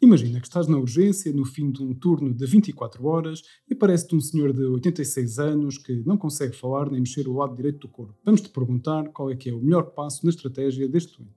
Imagina que estás na urgência no fim de um turno de 24 horas e parece-te um senhor de 86 anos que não consegue falar nem mexer o lado direito do corpo. Vamos-te perguntar qual é que é o melhor passo na estratégia deste doente.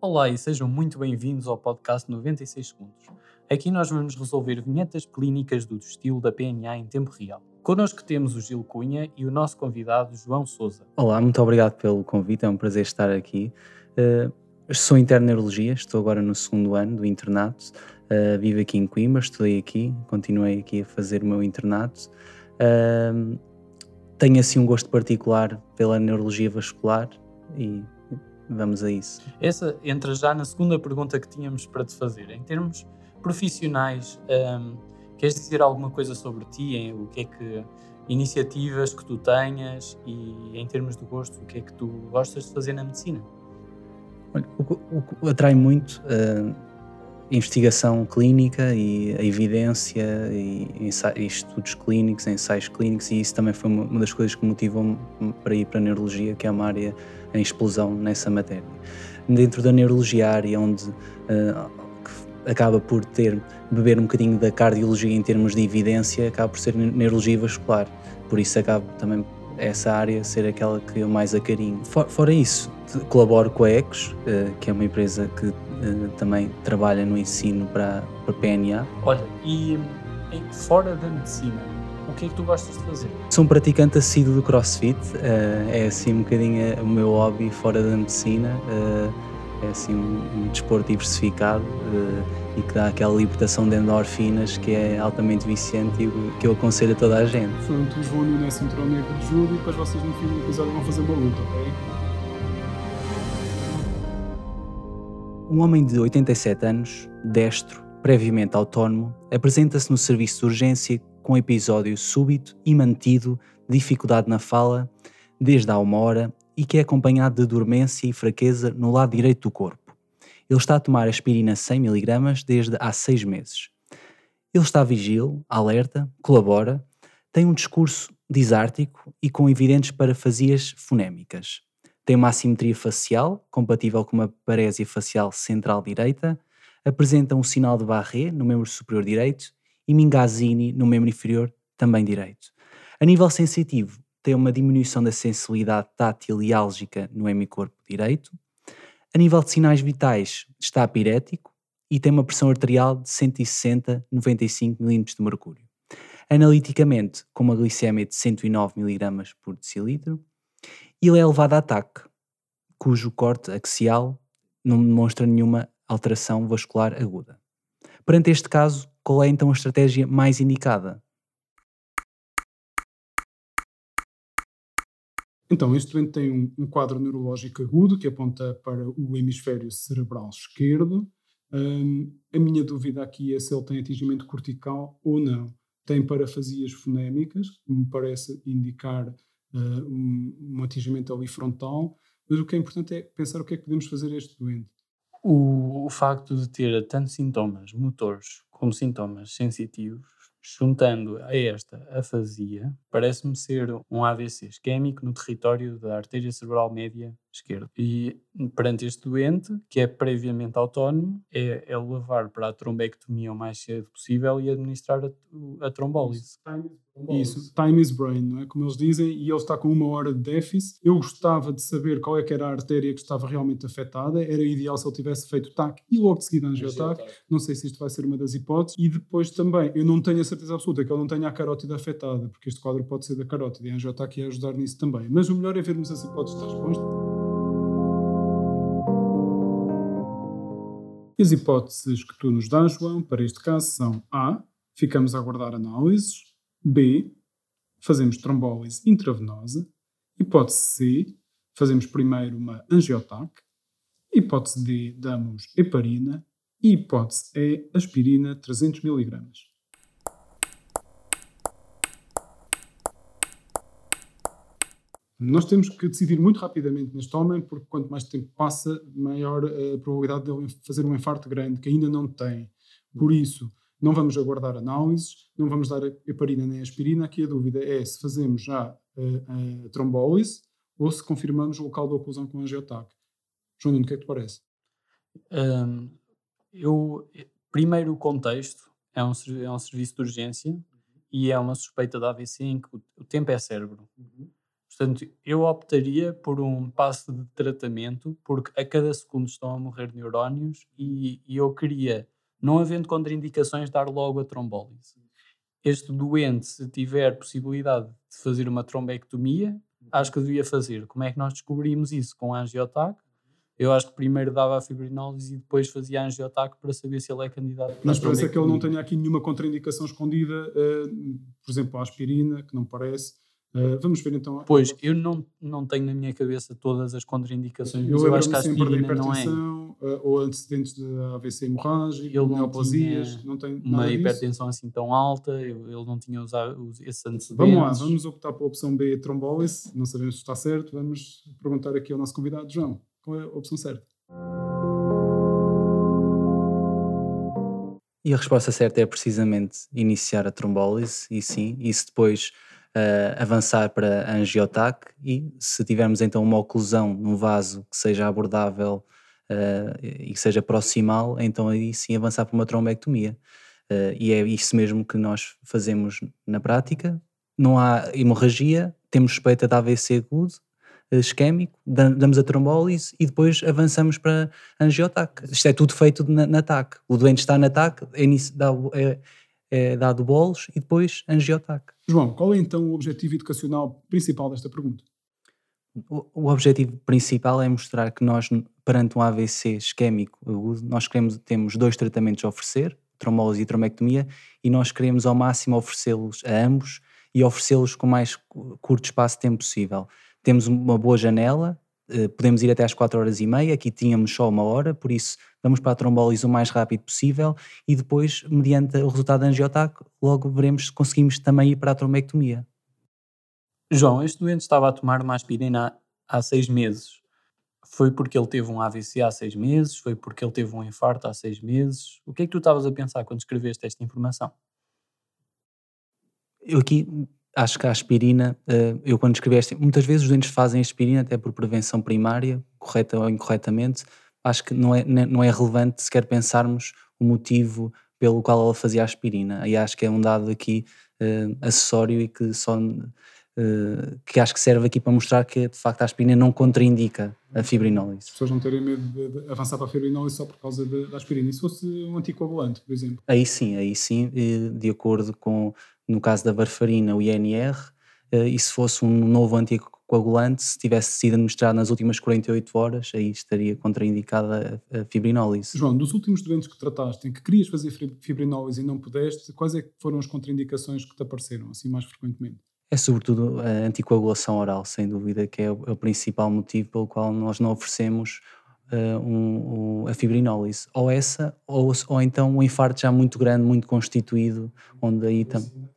Olá e sejam muito bem-vindos ao podcast 96 Segundos. Aqui nós vamos resolver vinhetas clínicas do estilo da PNA em tempo real. Connosco temos o Gil Cunha e o nosso convidado João Souza. Olá, muito obrigado pelo convite, é um prazer estar aqui. Uh, Sou interno neurologia, estou agora no segundo ano do internato, uh, vivo aqui em Coimbra, estudei aqui, continuei aqui a fazer o meu internato. Uh, tenho assim um gosto particular pela neurologia vascular e vamos a isso. Essa entra já na segunda pergunta que tínhamos para te fazer. Em termos profissionais, um, queres dizer alguma coisa sobre ti? Em, o que é que iniciativas que tu tenhas e em termos de gosto, o que é que tu gostas de fazer na medicina? O que atrai muito a investigação clínica e a evidência e, e, estudos clínicos, ensaios clínicos, e isso também foi uma, das coisas que motivou-me para ir para a neurologia, que é uma área em explosão nessa matéria. Dentro da neurologia, área onde uh, acaba por ter beber um bocadinho da cardiologia em termos de evidência, acaba por ser neurologia vascular. Por isso acaba também essa área ser aquela que eu mais acarinho. For, fora isso, colaboro com a ECOS, uh, que é uma empresa que uh, também trabalha no ensino para, para PNA. Olha, e fora da medicina, o que é que tu gostas de fazer? Sou um praticante assíduo do CrossFit, uh, é assim um bocadinho o meu hobby fora da medicina, é assim um, um desporto diversificado e que dá aquela libertação de endorfinas que é altamente viciante e que eu aconselho a toda a gente. Portanto, o João Nuno é cinturão negro de judo e depois vocês no fim do episódio vão fazer uma luta, ok? Um homem de 87 anos, destro, previamente autónomo, apresenta-se no serviço de urgência com episódio súbito e mantido de dificuldade na fala desde há uma hora e que é acompanhado de dormência e fraqueza no lado direito do corpo. Ele está a tomar aspirina 100mg desde há seis meses. Ele está vigil, alerta, colabora, tem um discurso disártico e com evidentes parafasias fonémicas. Tem uma assimetria facial, compatível com uma parésia facial central direita, apresenta um sinal de Barré no membro superior direito e Mingazzini no membro inferior, também direito. A nível sensitivo, tem uma diminuição da sensibilidade tátil e álgica no hemicorpo direito, a nível de sinais vitais, está pirético e tem uma pressão arterial de 160-95 mm de mercúrio. Analiticamente, com uma glicemia de 109 mg por decilitro, ele é levado a ataque, cujo corte axial não demonstra nenhuma alteração vascular aguda. Perante este caso, qual é então a estratégia mais indicada? Então, este doente tem um, um, quadro neurológico agudo que aponta para o hemisfério cerebral esquerdo. Um, a minha dúvida aqui é se ele tem atingimento cortical ou não. Tem parafasias fonémicas, que me parece indicar uh, um, um, atingimento ali frontal, mas o que é importante é pensar o que é que podemos fazer a este doente. O, o facto de ter tanto sintomas motores como sintomas sensitivos Juntando a esta afasia, parece-me ser um AVC isquémico no território da artéria cerebral média esquerda. E perante este doente, que é previamente autónomo, é, é levar para a trombectomia o mais cedo possível e administrar a, a trombólise. Isso, time is brain, não é? Como eles dizem, e ele está com uma hora de déficit. Eu gostava de saber qual é que era a artéria que estava realmente afetada. Era ideal se ele tivesse feito TAC e logo de seguida angiotac. Não sei se isto vai ser uma das hipóteses. E depois também, eu não tenho a certeza absoluta que ele não tenha a carótida afetada, porque este quadro pode ser da carótida e a angiotac ia ajudar nisso também. Mas o melhor é vermos as hipóteses de resposta. E as hipóteses que tu nos dás, João, para este caso são A. Ficamos a aguardar análises. B. Fazemos trombólise intravenosa. Hipótese C. Fazemos primeiro uma angiotac. Hipótese D. Damos heparina. E hipótese E. Aspirina 300 mg. Nós temos que decidir muito rapidamente neste homem, porque quanto mais tempo passa, maior a probabilidade de ele fazer um infarto grande, que ainda não tem. Por isso, não vamos aguardar análises, não vamos dar heparina nem aspirina. Aqui a dúvida é se fazemos já a, a trombólise ou se confirmamos o local da oclusão com angiotac. João Nuno, o que é que te parece? Um, Eu, primeiro, o contexto é um, é um serviço de urgência e é uma suspeita de AVC em que o tempo é cérebro. Portanto, eu optaria por um passo de tratamento, porque a cada segundo estão a morrer neurónios e, e eu queria, não havendo contraindicações, dar logo a trombólise. Este doente, se tiver possibilidade de fazer uma trombectomia, acho que devia fazer. Como é que nós descobrimos isso? Com a angiotac. Eu acho que primeiro dava a fibrinólise e depois fazia angiotac para saber se ele é candidato Mas parece que ele não tenha aqui nenhuma contraindicação escondida, uh, por exemplo, a aspirina, que não parece Uh, vamos ver então. Pois, eu não, não tenho na minha cabeça todas as contraindicações, eu, eu acho que a aspirina não é. Uh, ou antecedentes de AVC hemorrágico, neoplasias, não tem uma hipertensão assim tão alta, eu, ele não tinha usado esses antecedentes. Vamos lá, vamos optar pela opção B, trombólise, não sabemos se está certo, vamos perguntar aqui ao nosso convidado, João, qual é a opção certa? E a resposta certa é precisamente iniciar a trombólise, e sim, isso depois uh, avançar para angiotac e se tivermos então uma oclusão num vaso que seja abordável uh, e que seja proximal, então aí sim avançar para uma trombectomia. Uh, e é isso mesmo que nós fazemos na prática. Não há hemorragia, temos suspeita de AVC agudo, isquémico, damos a trombólise e depois avançamos para angiotac. Isto é tudo feito na, na TAC. O doente está na TAC, é, é, dado bolos e depois angiotac. João, qual é então o objetivo educacional principal desta pergunta? O, o objetivo principal é mostrar que nós, perante um AVC isquémico agudo, nós queremos, temos dois tratamentos a oferecer, trombose e trombectomia, e nós queremos ao máximo oferecê-los a ambos e oferecê-los com o mais curto espaço de tempo possível. Temos uma boa janela, podemos ir até às 4 horas e meia, aqui tínhamos só uma hora, por isso vamos para a trombólise o mais rápido possível e depois, mediante o resultado da angiotac, logo veremos se conseguimos também ir para a trombectomia. João, este doente estava a tomar uma aspirina há seis meses. Foi porque ele teve um AVC há seis meses? Foi porque ele teve um infarto há seis meses? O que é que tu estavas a pensar quando escreveste esta informação? Eu aqui acho que a aspirina, eh, eu quando escrevi esta, muitas vezes os doentes fazem aspirina até por prevenção primária, correta ou incorretamente, acho que não é, não é relevante sequer pensarmos o motivo pelo qual ela fazia aspirina. E acho que é um dado aqui uh, acessório e que só uh, que acho que serve aqui para mostrar que de facto a aspirina não contraindica a fibrinólise. As pessoas não terem medo de, avançar para a fibrinólise só por causa da aspirina. E se fosse um anticoagulante, por exemplo? Aí sim, aí sim, de acordo com, no caso da varfarina, o INR, uh, e se fosse um novo anticoagulante coagulante, se tivesse sido administrado nas últimas 48 horas, aí estaria contraindicada a fibrinólise. João, dos últimos doentes que trataste, em que querias fazer fibrinólise e não pudeste, quais é que foram as contraindicações que te apareceram, assim mais frequentemente? É sobretudo a anticoagulação oral, sem dúvida, que é o, é o principal motivo pelo qual nós não oferecemos uh, um, um, a fibrinólise. Ou essa, ou, ou então um infarto já muito grande, muito constituído, onde aí também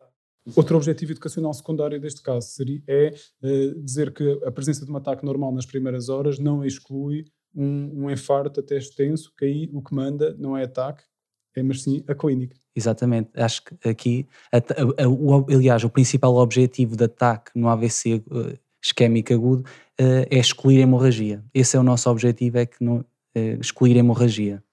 Outro objetivo educacional secundário deste caso seria, é uh, dizer que a presença de um ataque normal nas primeiras horas não exclui um, um infarto até extenso, que aí o que manda não é ataque, é mas sim a clínica. Exatamente, acho que aqui, a, a, a, o, aliás, o principal objetivo de ataque no AVC uh, isquémico agudo uh, é excluir a hemorragia. Esse é o nosso objetivo, é que não, excluir a hemorragia.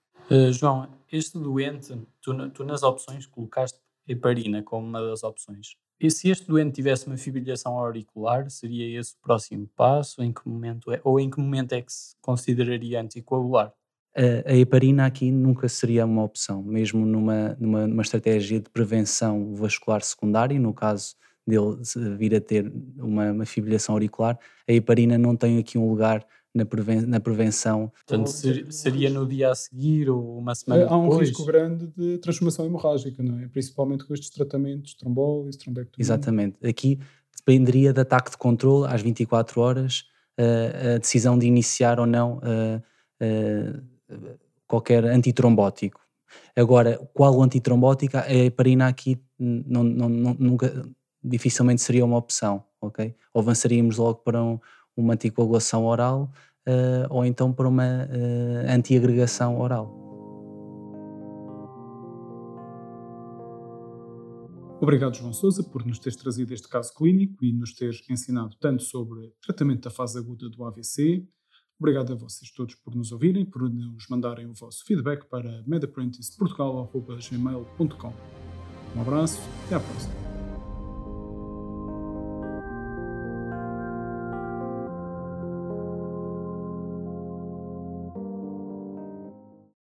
João, este doente, tu, tu nas opções colocaste heparina como uma das opções. E se este doente tivesse uma fibrilação auricular, seria esse o próximo passo? Em que momento é, ou em que momento é que se consideraria anticoagular? A, a heparina aqui nunca seria uma opção, mesmo numa, numa, numa estratégia de prevenção vascular secundária, no caso dele vir a ter uma, uma fibrilação auricular, a heparina não tem aqui um lugar na, preven na prevenção. Portanto, ser, seria no dia a seguir ou uma semana depois? Há um risco grande de transformação hemorrágica, não é? Principalmente com estes tratamentos, trombólise, trombectomia. Exatamente. Aqui dependeria de ataque de controle às 24 horas, uh, a decisão de iniciar ou não uh, uh, qualquer antitrombótico. Agora, qual o antitrombótico? A heparina aqui não, não, não, nunca, dificilmente seria uma opção, ok? Ou avançaríamos logo para um, uma anticoagulação oral uh, ou então para uma uh, antiagregação oral. Obrigado, João Sousa, por nos teres trazido este caso clínico e nos teres ensinado tanto sobre tratamento da fase aguda do AVC, Obrigado a vocês todos por nos ouvirem, por nos mandarem o vosso feedback para medapprenticeportugal.gmail.com Um abraço e à próxima.